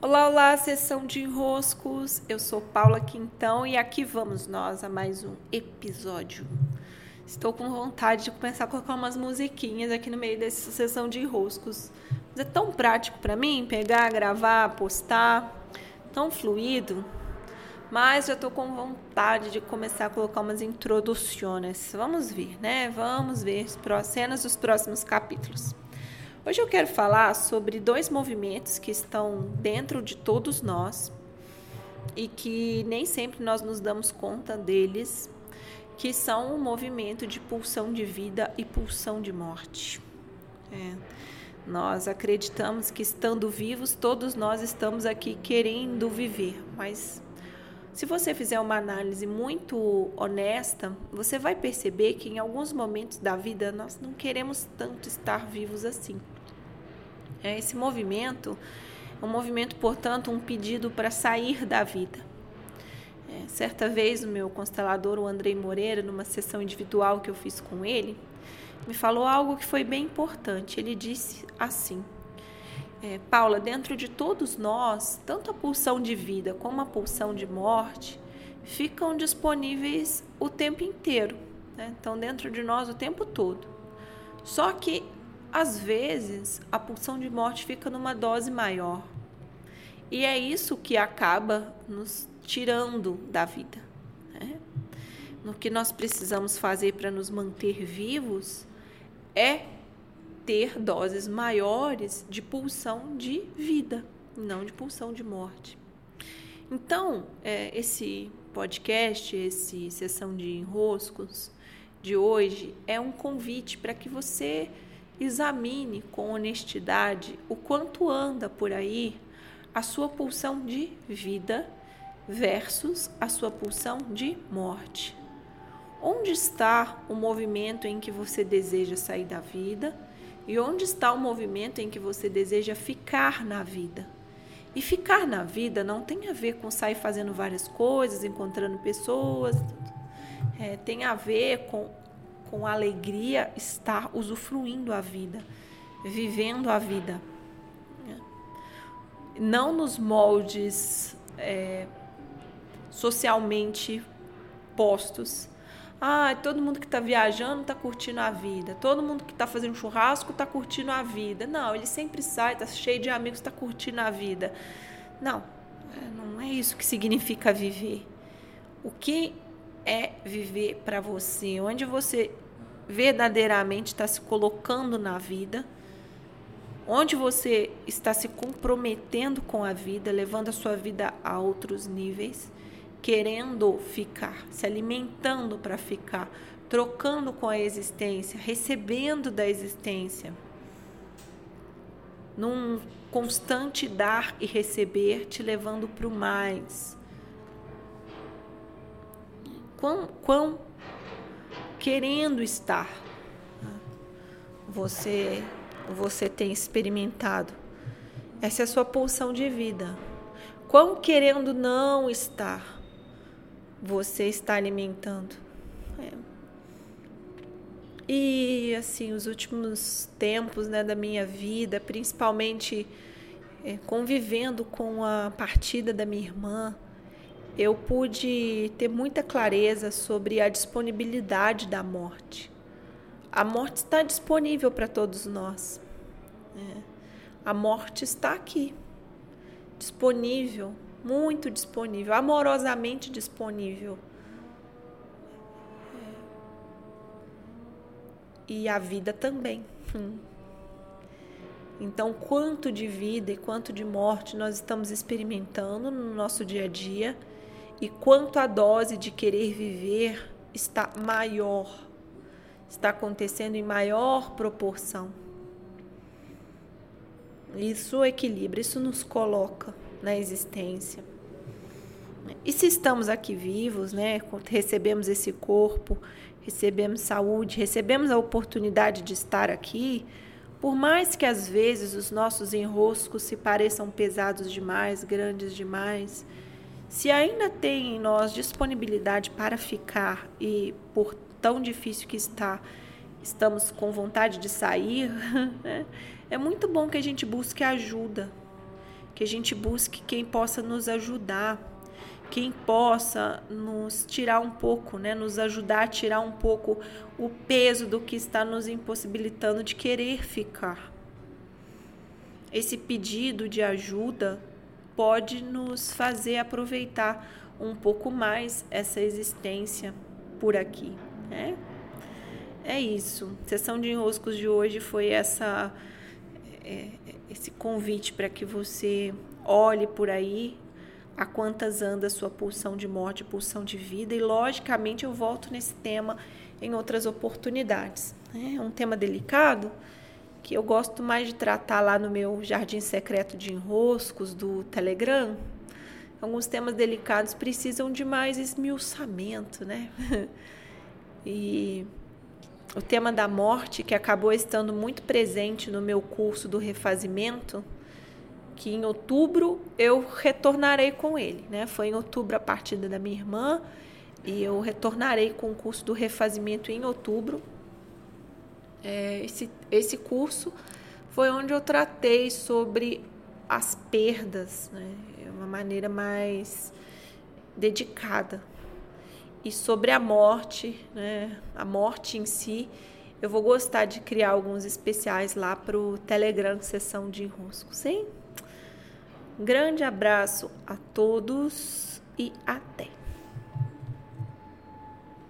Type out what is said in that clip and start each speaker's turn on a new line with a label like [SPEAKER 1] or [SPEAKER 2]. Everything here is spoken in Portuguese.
[SPEAKER 1] Olá, olá, sessão de enroscos. Eu sou Paula Quintão e aqui vamos nós a mais um episódio. Estou com vontade de começar a colocar umas musiquinhas aqui no meio dessa sessão de enroscos. Mas é tão prático para mim pegar, gravar, postar, tão fluido. Mas já estou com vontade de começar a colocar umas introduções. Vamos ver, né? Vamos ver as cenas dos próximos capítulos. Hoje eu quero falar sobre dois movimentos que estão dentro de todos nós e que nem sempre nós nos damos conta deles, que são o movimento de pulsão de vida e pulsão de morte. É. Nós acreditamos que estando vivos, todos nós estamos aqui querendo viver, mas se você fizer uma análise muito honesta, você vai perceber que em alguns momentos da vida nós não queremos tanto estar vivos assim. É, esse movimento é um movimento, portanto, um pedido para sair da vida. É, certa vez, o meu constelador, o Andrei Moreira, numa sessão individual que eu fiz com ele, me falou algo que foi bem importante. Ele disse assim: é, Paula, dentro de todos nós, tanto a pulsão de vida como a pulsão de morte ficam disponíveis o tempo inteiro. Né? Então, dentro de nós o tempo todo. Só que às vezes, a pulsão de morte fica numa dose maior. E é isso que acaba nos tirando da vida. Né? No que nós precisamos fazer para nos manter vivos é ter doses maiores de pulsão de vida, não de pulsão de morte. Então, é, esse podcast, esse sessão de enroscos de hoje é um convite para que você examine com honestidade o quanto anda por aí a sua pulsão de vida versus a sua pulsão de morte. Onde está o movimento em que você deseja sair da vida e onde está o movimento em que você deseja ficar na vida? E ficar na vida não tem a ver com sair fazendo várias coisas, encontrando pessoas, é, tem a ver com com alegria estar usufruindo a vida, vivendo a vida. Não nos moldes é, socialmente postos. Ah, todo mundo que está viajando está curtindo a vida. Todo mundo que está fazendo churrasco está curtindo a vida. Não, ele sempre sai, está cheio de amigos, está curtindo a vida. Não, é, não é isso que significa viver. O que é viver para você, onde você verdadeiramente está se colocando na vida, onde você está se comprometendo com a vida, levando a sua vida a outros níveis, querendo ficar, se alimentando para ficar, trocando com a existência, recebendo da existência, num constante dar e receber, te levando para o mais quão, quão querendo estar você você tem experimentado. Essa é a sua pulsão de vida. Quão querendo não estar você está alimentando. É. E assim, os últimos tempos né, da minha vida, principalmente é, convivendo com a partida da minha irmã, eu pude ter muita clareza sobre a disponibilidade da morte. A morte está disponível para todos nós. É. A morte está aqui, disponível, muito disponível, amorosamente disponível. E a vida também. Hum. Então, quanto de vida e quanto de morte nós estamos experimentando no nosso dia a dia e quanto a dose de querer viver está maior, está acontecendo em maior proporção. Isso equilibra, isso nos coloca na existência. E se estamos aqui vivos, né, recebemos esse corpo, recebemos saúde, recebemos a oportunidade de estar aqui, por mais que às vezes os nossos enroscos se pareçam pesados demais, grandes demais, se ainda tem em nós disponibilidade para ficar e por tão difícil que está, estamos com vontade de sair, é muito bom que a gente busque ajuda, que a gente busque quem possa nos ajudar, quem possa nos tirar um pouco, né, nos ajudar a tirar um pouco o peso do que está nos impossibilitando de querer ficar. Esse pedido de ajuda pode nos fazer aproveitar um pouco mais essa existência por aqui, né? É isso. Sessão de enroscos de hoje foi essa é, esse convite para que você olhe por aí a quantas anda sua pulsão de morte, pulsão de vida, e logicamente eu volto nesse tema em outras oportunidades. Né? É um tema delicado que eu gosto mais de tratar lá no meu jardim secreto de enroscos do Telegram. Alguns temas delicados precisam de mais esmiuçamento, né? e o tema da morte, que acabou estando muito presente no meu curso do refazimento, que em outubro eu retornarei com ele, né? Foi em outubro a partida da minha irmã e eu retornarei com o curso do refazimento em outubro. É, esse, esse curso foi onde eu tratei sobre as perdas, né? É uma maneira mais dedicada. E sobre a morte, né? A morte em si, eu vou gostar de criar alguns especiais lá para o Telegram Sessão de Enrosco, sim? Grande abraço a todos e até!